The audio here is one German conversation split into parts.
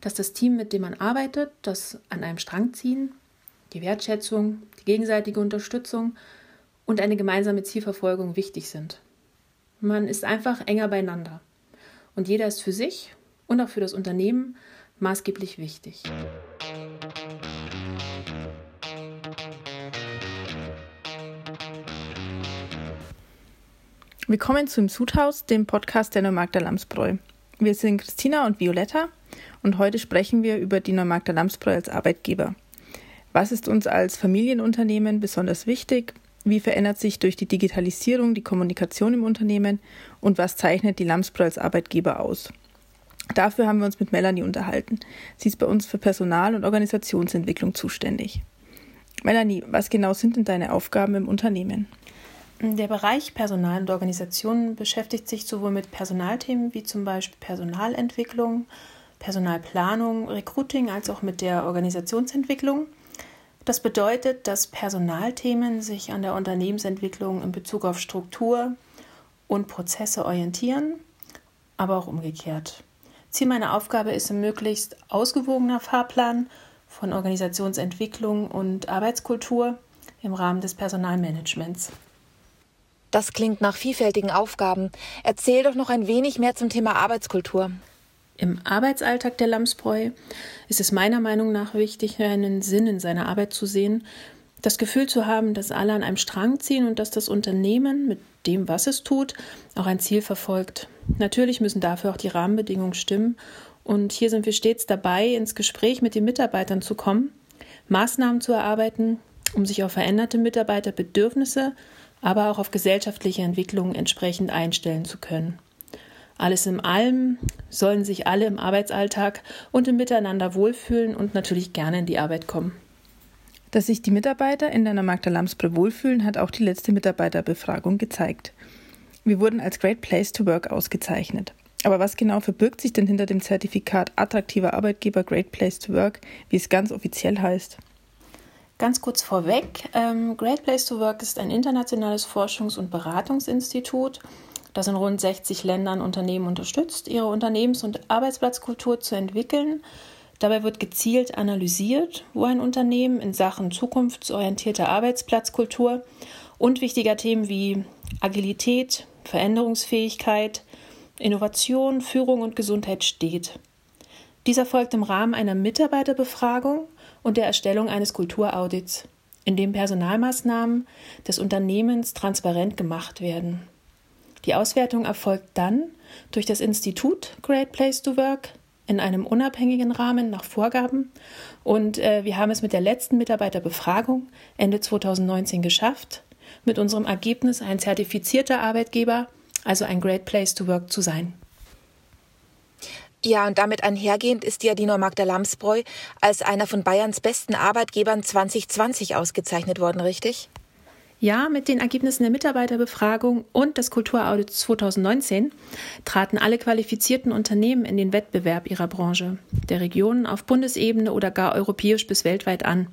dass das Team, mit dem man arbeitet, das an einem Strang ziehen, die Wertschätzung, die gegenseitige Unterstützung und eine gemeinsame Zielverfolgung wichtig sind. Man ist einfach enger beieinander. Und jeder ist für sich und auch für das Unternehmen maßgeblich wichtig. Willkommen zum Sudhaus, dem Podcast der Neumarkter Lamsbräu. Wir sind Christina und Violetta und heute sprechen wir über die Neumarkter Lamsbräu als Arbeitgeber. Was ist uns als Familienunternehmen besonders wichtig? Wie verändert sich durch die Digitalisierung die Kommunikation im Unternehmen? Und was zeichnet die Lamsbräu als Arbeitgeber aus? Dafür haben wir uns mit Melanie unterhalten. Sie ist bei uns für Personal- und Organisationsentwicklung zuständig. Melanie, was genau sind denn deine Aufgaben im Unternehmen? Der Bereich Personal und Organisation beschäftigt sich sowohl mit Personalthemen wie zum Beispiel Personalentwicklung, Personalplanung, Recruiting als auch mit der Organisationsentwicklung. Das bedeutet, dass Personalthemen sich an der Unternehmensentwicklung in Bezug auf Struktur und Prozesse orientieren, aber auch umgekehrt. Ziel meiner Aufgabe ist ein möglichst ausgewogener Fahrplan von Organisationsentwicklung und Arbeitskultur im Rahmen des Personalmanagements. Das klingt nach vielfältigen Aufgaben. Erzähl doch noch ein wenig mehr zum Thema Arbeitskultur. Im Arbeitsalltag der Lamsbräu ist es meiner Meinung nach wichtig, einen Sinn in seiner Arbeit zu sehen, das Gefühl zu haben, dass alle an einem Strang ziehen und dass das Unternehmen mit dem, was es tut, auch ein Ziel verfolgt. Natürlich müssen dafür auch die Rahmenbedingungen stimmen und hier sind wir stets dabei, ins Gespräch mit den Mitarbeitern zu kommen, Maßnahmen zu erarbeiten, um sich auf veränderte Mitarbeiterbedürfnisse aber auch auf gesellschaftliche Entwicklungen entsprechend einstellen zu können. Alles in allem sollen sich alle im Arbeitsalltag und im Miteinander wohlfühlen und natürlich gerne in die Arbeit kommen. Dass sich die Mitarbeiter in der Magda Lamsbre wohlfühlen, hat auch die letzte Mitarbeiterbefragung gezeigt. Wir wurden als Great Place to Work ausgezeichnet. Aber was genau verbirgt sich denn hinter dem Zertifikat attraktiver Arbeitgeber Great Place to Work, wie es ganz offiziell heißt? Ganz kurz vorweg, ähm, Great Place to Work ist ein internationales Forschungs- und Beratungsinstitut, das in rund 60 Ländern Unternehmen unterstützt, ihre Unternehmens- und Arbeitsplatzkultur zu entwickeln. Dabei wird gezielt analysiert, wo ein Unternehmen in Sachen zukunftsorientierter Arbeitsplatzkultur und wichtiger Themen wie Agilität, Veränderungsfähigkeit, Innovation, Führung und Gesundheit steht. Dies erfolgt im Rahmen einer Mitarbeiterbefragung und der Erstellung eines Kulturaudits, in dem Personalmaßnahmen des Unternehmens transparent gemacht werden. Die Auswertung erfolgt dann durch das Institut Great Place to Work in einem unabhängigen Rahmen nach Vorgaben. Und äh, wir haben es mit der letzten Mitarbeiterbefragung Ende 2019 geschafft, mit unserem Ergebnis ein zertifizierter Arbeitgeber, also ein Great Place to Work zu sein. Ja, und damit einhergehend ist ja die Neumarkter Lamsbräu als einer von Bayerns besten Arbeitgebern 2020 ausgezeichnet worden, richtig? Ja, mit den Ergebnissen der Mitarbeiterbefragung und des Kulturaudits 2019 traten alle qualifizierten Unternehmen in den Wettbewerb ihrer Branche, der Regionen auf Bundesebene oder gar europäisch bis weltweit an.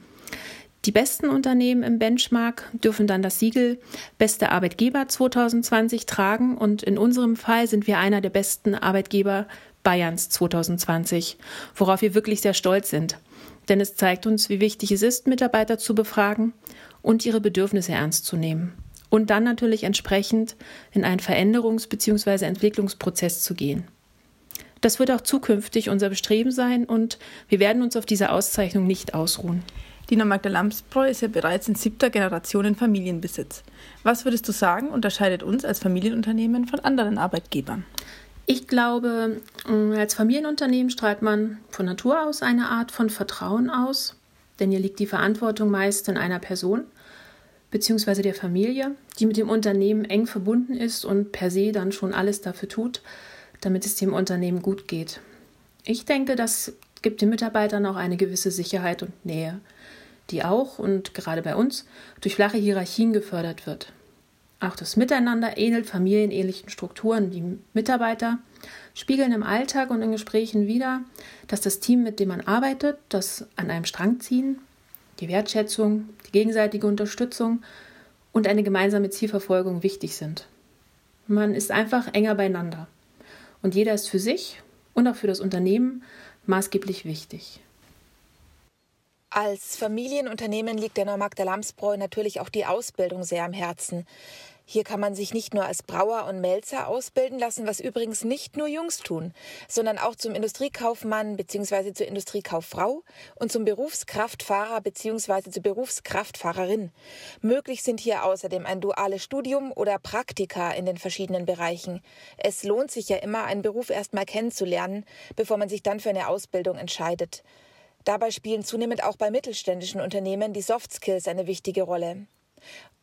Die besten Unternehmen im Benchmark dürfen dann das Siegel Beste Arbeitgeber 2020 tragen und in unserem Fall sind wir einer der besten Arbeitgeber Bayerns 2020, worauf wir wirklich sehr stolz sind. Denn es zeigt uns, wie wichtig es ist, Mitarbeiter zu befragen und ihre Bedürfnisse ernst zu nehmen. Und dann natürlich entsprechend in einen Veränderungs- bzw. Entwicklungsprozess zu gehen. Das wird auch zukünftig unser Bestreben sein und wir werden uns auf diese Auszeichnung nicht ausruhen. Die Magda Lamsbräu ist ja bereits in siebter Generation in Familienbesitz. Was würdest du sagen, unterscheidet uns als Familienunternehmen von anderen Arbeitgebern? Ich glaube, mm, als Familienunternehmen strahlt man von Natur aus eine Art von Vertrauen aus, denn hier liegt die Verantwortung meist in einer Person bzw. der Familie, die mit dem Unternehmen eng verbunden ist und per se dann schon alles dafür tut, damit es dem Unternehmen gut geht. Ich denke, das gibt den Mitarbeitern auch eine gewisse Sicherheit und Nähe, die auch und gerade bei uns durch flache Hierarchien gefördert wird. Auch das Miteinander ähnelt familienähnlichen Strukturen. Die Mitarbeiter spiegeln im Alltag und in Gesprächen wider, dass das Team, mit dem man arbeitet, das an einem Strang ziehen, die Wertschätzung, die gegenseitige Unterstützung und eine gemeinsame Zielverfolgung wichtig sind. Man ist einfach enger beieinander. Und jeder ist für sich und auch für das Unternehmen maßgeblich wichtig. Als Familienunternehmen liegt der Neumarkt der Lamsbräu natürlich auch die Ausbildung sehr am Herzen. Hier kann man sich nicht nur als Brauer und Melzer ausbilden lassen, was übrigens nicht nur Jungs tun, sondern auch zum Industriekaufmann bzw. zur Industriekauffrau und zum Berufskraftfahrer bzw. zur Berufskraftfahrerin. Möglich sind hier außerdem ein duales Studium oder Praktika in den verschiedenen Bereichen. Es lohnt sich ja immer, einen Beruf erstmal kennenzulernen, bevor man sich dann für eine Ausbildung entscheidet. Dabei spielen zunehmend auch bei mittelständischen Unternehmen die Soft Skills eine wichtige Rolle.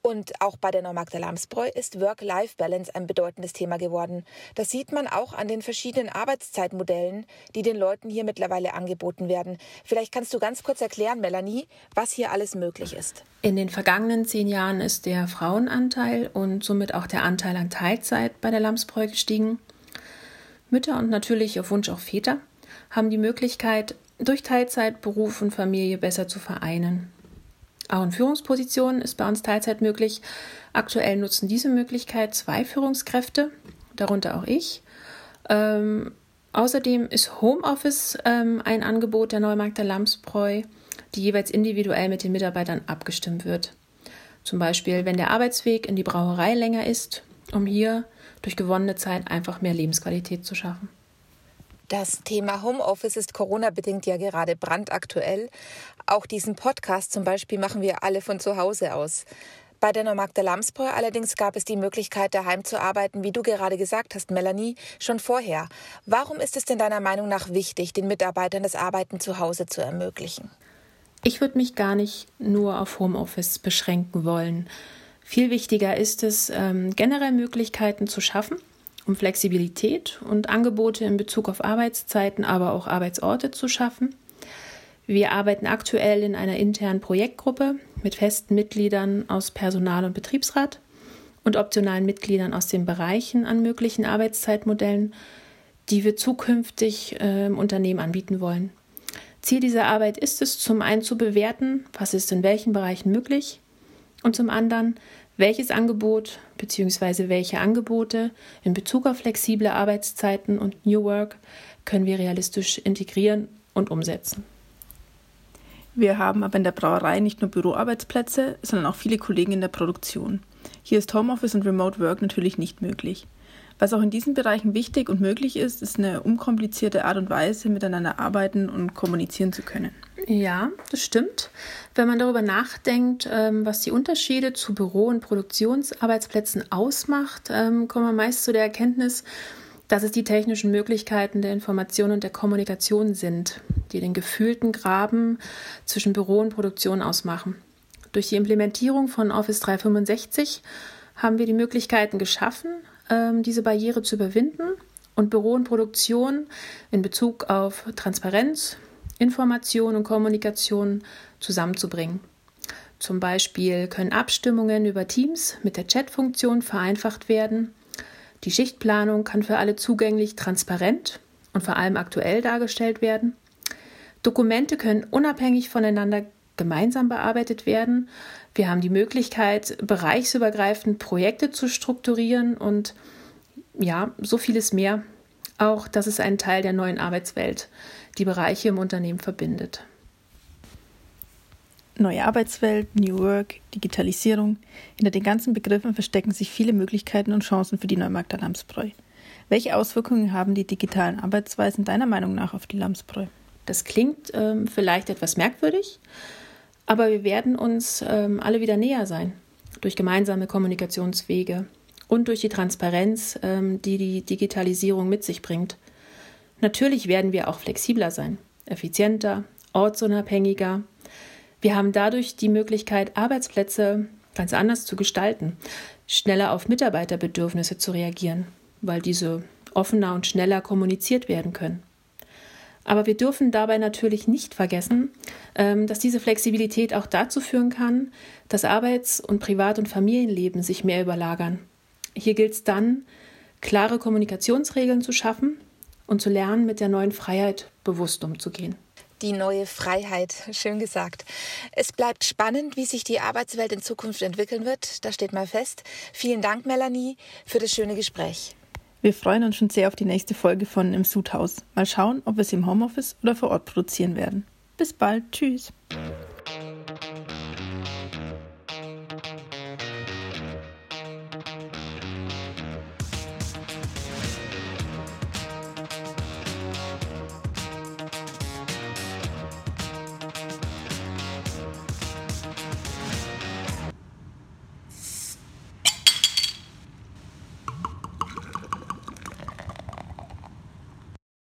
Und auch bei der Neumarkter Lamsbräu ist Work-Life-Balance ein bedeutendes Thema geworden. Das sieht man auch an den verschiedenen Arbeitszeitmodellen, die den Leuten hier mittlerweile angeboten werden. Vielleicht kannst du ganz kurz erklären, Melanie, was hier alles möglich ist. In den vergangenen zehn Jahren ist der Frauenanteil und somit auch der Anteil an Teilzeit bei der Lamsbräu gestiegen. Mütter und natürlich auf Wunsch auch Väter haben die Möglichkeit, durch Teilzeit Beruf und Familie besser zu vereinen. Auch in Führungspositionen ist bei uns Teilzeit möglich. Aktuell nutzen diese Möglichkeit zwei Führungskräfte, darunter auch ich. Ähm, außerdem ist Homeoffice ähm, ein Angebot der Neumarkter Lamsbräu, die jeweils individuell mit den Mitarbeitern abgestimmt wird. Zum Beispiel, wenn der Arbeitsweg in die Brauerei länger ist, um hier durch gewonnene Zeit einfach mehr Lebensqualität zu schaffen. Das Thema Homeoffice ist Corona-bedingt ja gerade brandaktuell. Auch diesen Podcast zum Beispiel machen wir alle von zu Hause aus. Bei der Neumarkter Lamsbräu allerdings gab es die Möglichkeit, daheim zu arbeiten, wie du gerade gesagt hast, Melanie, schon vorher. Warum ist es denn deiner Meinung nach wichtig, den Mitarbeitern das Arbeiten zu Hause zu ermöglichen? Ich würde mich gar nicht nur auf Homeoffice beschränken wollen. Viel wichtiger ist es, ähm, generell Möglichkeiten zu schaffen, um Flexibilität und Angebote in Bezug auf Arbeitszeiten, aber auch Arbeitsorte zu schaffen. Wir arbeiten aktuell in einer internen Projektgruppe mit festen Mitgliedern aus Personal- und Betriebsrat und optionalen Mitgliedern aus den Bereichen an möglichen Arbeitszeitmodellen, die wir zukünftig äh, im Unternehmen anbieten wollen. Ziel dieser Arbeit ist es, zum einen zu bewerten, was ist in welchen Bereichen möglich und zum anderen, welches Angebot bzw. welche Angebote in Bezug auf flexible Arbeitszeiten und New Work können wir realistisch integrieren und umsetzen? Wir haben aber in der Brauerei nicht nur Büroarbeitsplätze, sondern auch viele Kollegen in der Produktion. Hier ist Homeoffice und Remote Work natürlich nicht möglich. Was auch in diesen Bereichen wichtig und möglich ist, ist eine unkomplizierte Art und Weise, miteinander arbeiten und kommunizieren zu können. Ja, das stimmt. Wenn man darüber nachdenkt, ähm, was die Unterschiede zu Büro- und Produktionsarbeitsplätzen ausmacht, ähm, kommt man meist zu der Erkenntnis, dass es die technischen Möglichkeiten der Information und der Kommunikation sind, die den gefühlten Graben zwischen Büro und Produktion ausmachen. Durch die Implementierung von Office 365 haben wir die Möglichkeiten geschaffen, ähm, diese Barriere zu überwinden und Büro und Produktion in Bezug auf Transparenz, Information und Kommunikation zusammenzubringen. Zum Beispiel können Abstimmungen über Teams mit der Chat-Funktion vereinfacht werden. Die Schichtplanung kann für alle zugänglich, transparent und vor allem aktuell dargestellt werden. Dokumente können unabhängig voneinander gemeinsam bearbeitet werden. Wir haben die Möglichkeit, bereichsübergreifend Projekte zu strukturieren und ja, so vieles mehr. Auch das ist ein Teil der neuen Arbeitswelt, die Bereiche im Unternehmen verbindet. Neue Arbeitswelt, New Work, Digitalisierung. Hinter den ganzen Begriffen verstecken sich viele Möglichkeiten und Chancen für die Neumarkter Lamsbräu. Welche Auswirkungen haben die digitalen Arbeitsweisen deiner Meinung nach auf die Lamsbräu? Das klingt ähm, vielleicht etwas merkwürdig, aber wir werden uns ähm, alle wieder näher sein durch gemeinsame Kommunikationswege und durch die Transparenz, ähm, die die Digitalisierung mit sich bringt. Natürlich werden wir auch flexibler sein, effizienter, ortsunabhängiger. Wir haben dadurch die Möglichkeit, Arbeitsplätze ganz anders zu gestalten, schneller auf Mitarbeiterbedürfnisse zu reagieren, weil diese offener und schneller kommuniziert werden können. Aber wir dürfen dabei natürlich nicht vergessen, ähm, dass diese Flexibilität auch dazu führen kann, dass Arbeits- und Privat- und Familienleben sich mehr überlagern. Hier gilt es dann, klare Kommunikationsregeln zu schaffen und zu lernen, mit der neuen Freiheit bewusst umzugehen. Die neue Freiheit, schön gesagt. Es bleibt spannend, wie sich die Arbeitswelt in Zukunft entwickeln wird. Das steht mal fest. Vielen Dank, Melanie, für das schöne Gespräch. Wir freuen uns schon sehr auf die nächste Folge von Im Sudhaus. Mal schauen, ob wir sie im Homeoffice oder vor Ort produzieren werden. Bis bald. Tschüss.